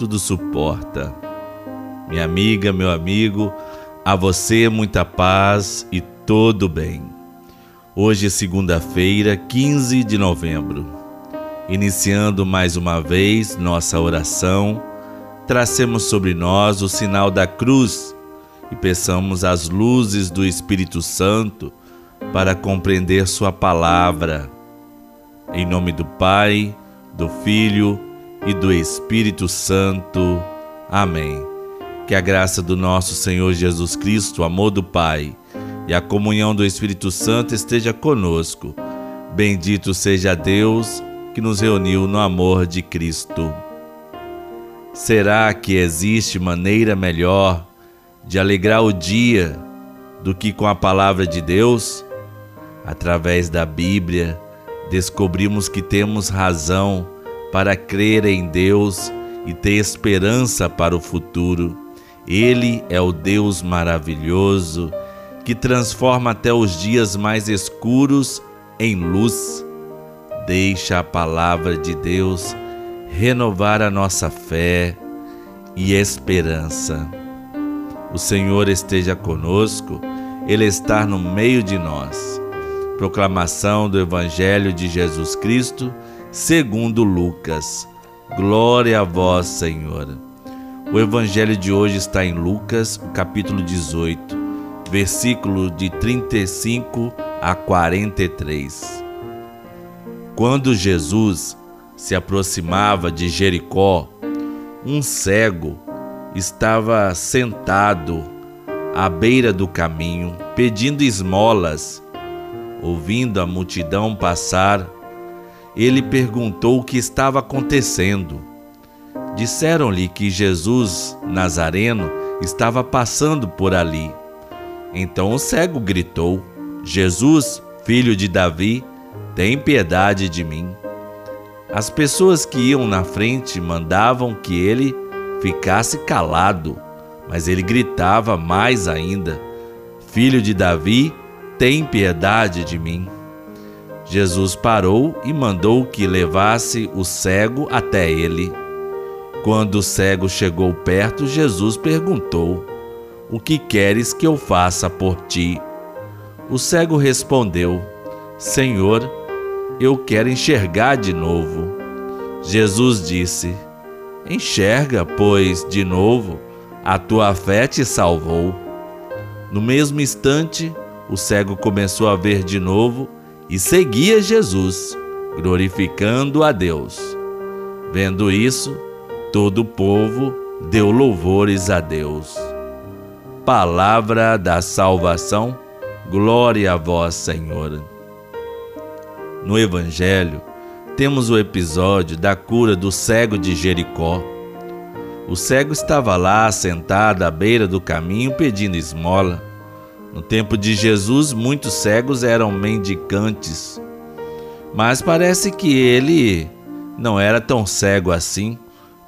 tudo suporta. Minha amiga, meu amigo, a você muita paz e todo bem. Hoje é segunda-feira, 15 de novembro. Iniciando mais uma vez nossa oração, tracemos sobre nós o sinal da cruz e peçamos as luzes do Espírito Santo para compreender Sua palavra. Em nome do Pai, do Filho e do Espírito Santo. Amém. Que a graça do nosso Senhor Jesus Cristo, o amor do Pai e a comunhão do Espírito Santo esteja conosco. Bendito seja Deus que nos reuniu no amor de Cristo. Será que existe maneira melhor de alegrar o dia do que com a palavra de Deus? Através da Bíblia, descobrimos que temos razão para crer em Deus e ter esperança para o futuro. Ele é o Deus maravilhoso que transforma até os dias mais escuros em luz. Deixa a palavra de Deus renovar a nossa fé e esperança. O Senhor esteja conosco, Ele está no meio de nós. Proclamação do Evangelho de Jesus Cristo, segundo Lucas. Glória a vós, Senhor. O Evangelho de hoje está em Lucas, capítulo 18 versículo de 35 a 43. Quando Jesus se aproximava de Jericó, um cego estava sentado à beira do caminho, pedindo esmolas. Ouvindo a multidão passar, ele perguntou o que estava acontecendo. Disseram-lhe que Jesus Nazareno estava passando por ali. Então o cego gritou: Jesus, filho de Davi, tem piedade de mim. As pessoas que iam na frente mandavam que ele ficasse calado, mas ele gritava mais ainda: Filho de Davi, tem piedade de mim. Jesus parou e mandou que levasse o cego até ele. Quando o cego chegou perto, Jesus perguntou: o que queres que eu faça por ti? O cego respondeu: Senhor, eu quero enxergar de novo. Jesus disse: Enxerga, pois, de novo, a tua fé te salvou. No mesmo instante, o cego começou a ver de novo e seguia Jesus, glorificando a Deus. Vendo isso, todo o povo deu louvores a Deus palavra da salvação. Glória a vós, Senhor. No Evangelho, temos o episódio da cura do cego de Jericó. O cego estava lá sentado à beira do caminho pedindo esmola. No tempo de Jesus, muitos cegos eram mendicantes. Mas parece que ele não era tão cego assim,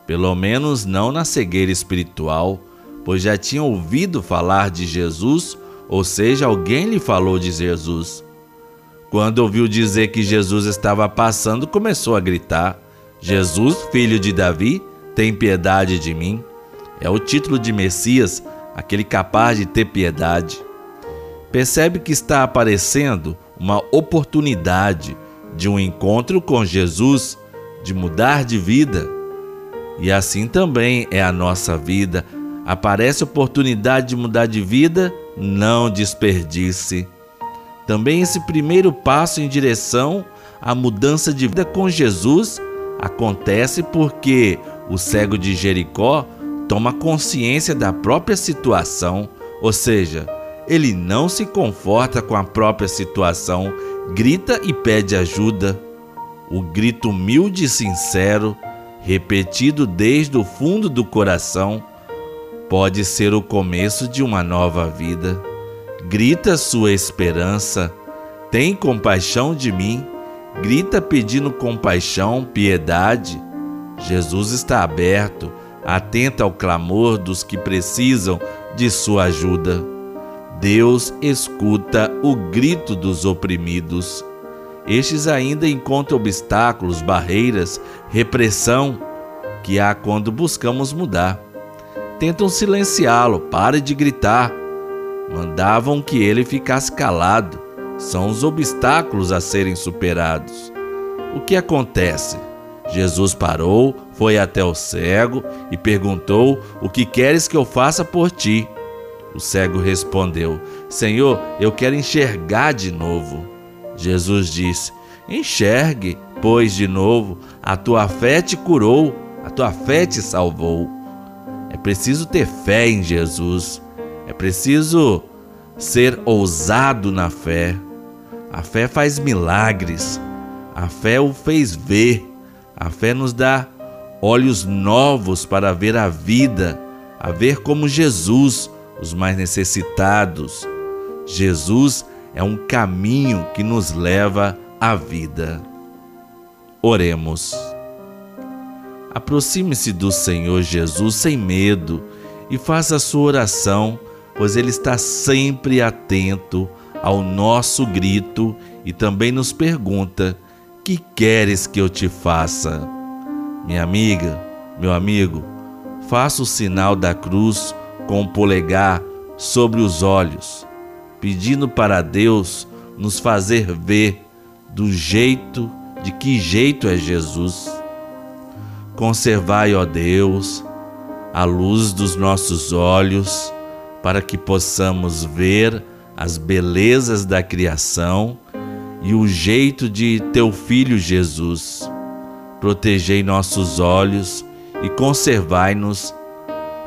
pelo menos não na cegueira espiritual pois já tinha ouvido falar de Jesus, ou seja, alguém lhe falou de Jesus. Quando ouviu dizer que Jesus estava passando, começou a gritar: Jesus, filho de Davi, tem piedade de mim. É o título de Messias, aquele capaz de ter piedade. Percebe que está aparecendo uma oportunidade de um encontro com Jesus, de mudar de vida. E assim também é a nossa vida, Aparece oportunidade de mudar de vida, não desperdice. Também esse primeiro passo em direção à mudança de vida com Jesus acontece porque o cego de Jericó toma consciência da própria situação, ou seja, ele não se conforta com a própria situação, grita e pede ajuda. O grito humilde e sincero repetido desde o fundo do coração, pode ser o começo de uma nova vida. Grita sua esperança, tem compaixão de mim, grita pedindo compaixão, piedade. Jesus está aberto, atento ao clamor dos que precisam de sua ajuda. Deus escuta o grito dos oprimidos. Estes ainda encontram obstáculos, barreiras, repressão que há quando buscamos mudar. Tentam silenciá-lo, pare de gritar. Mandavam que ele ficasse calado. São os obstáculos a serem superados. O que acontece? Jesus parou, foi até o cego e perguntou: O que queres que eu faça por ti? O cego respondeu: Senhor, eu quero enxergar de novo. Jesus disse: Enxergue, pois de novo, a tua fé te curou, a tua fé te salvou. É preciso ter fé em Jesus, é preciso ser ousado na fé. A fé faz milagres, a fé o fez ver, a fé nos dá olhos novos para ver a vida, a ver como Jesus, os mais necessitados. Jesus é um caminho que nos leva à vida. Oremos. Aproxime-se do Senhor Jesus sem medo e faça a sua oração, pois Ele está sempre atento ao nosso grito e também nos pergunta: Que queres que eu te faça? Minha amiga, meu amigo, faça o sinal da cruz com o polegar sobre os olhos pedindo para Deus nos fazer ver do jeito, de que jeito é Jesus. Conservai, ó Deus, a luz dos nossos olhos, para que possamos ver as belezas da criação e o jeito de teu Filho Jesus. Protegei nossos olhos e conservai-nos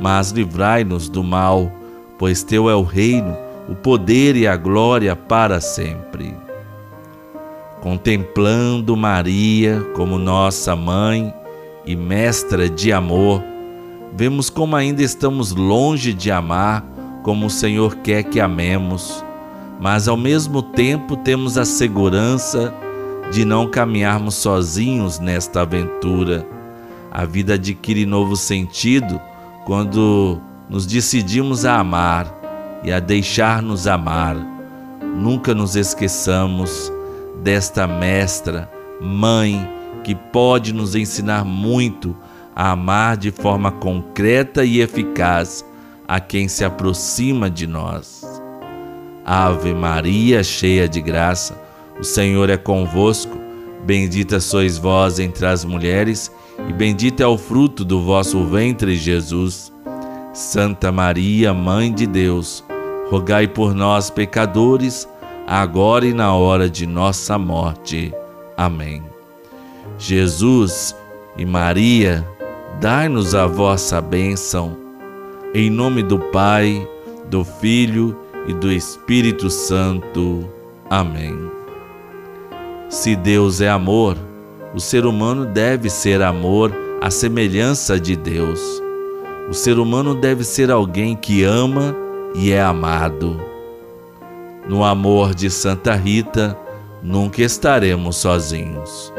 mas livrai-nos do mal, pois teu é o reino, o poder e a glória para sempre. Contemplando Maria como nossa mãe e mestra de amor, vemos como ainda estamos longe de amar como o Senhor quer que amemos, mas ao mesmo tempo temos a segurança de não caminharmos sozinhos nesta aventura. A vida adquire novo sentido quando nos decidimos a amar e a deixar-nos amar. Nunca nos esqueçamos desta mestra, mãe, que pode nos ensinar muito a amar de forma concreta e eficaz a quem se aproxima de nós. Ave Maria, cheia de graça, o Senhor é convosco. Bendita sois vós entre as mulheres, e bendito é o fruto do vosso ventre, Jesus. Santa Maria, Mãe de Deus, rogai por nós, pecadores, agora e na hora de nossa morte. Amém. Jesus e Maria, dai-nos a vossa bênção. Em nome do Pai, do Filho e do Espírito Santo. Amém. Se Deus é amor, o ser humano deve ser amor à semelhança de Deus. O ser humano deve ser alguém que ama e é amado. No amor de Santa Rita, nunca estaremos sozinhos.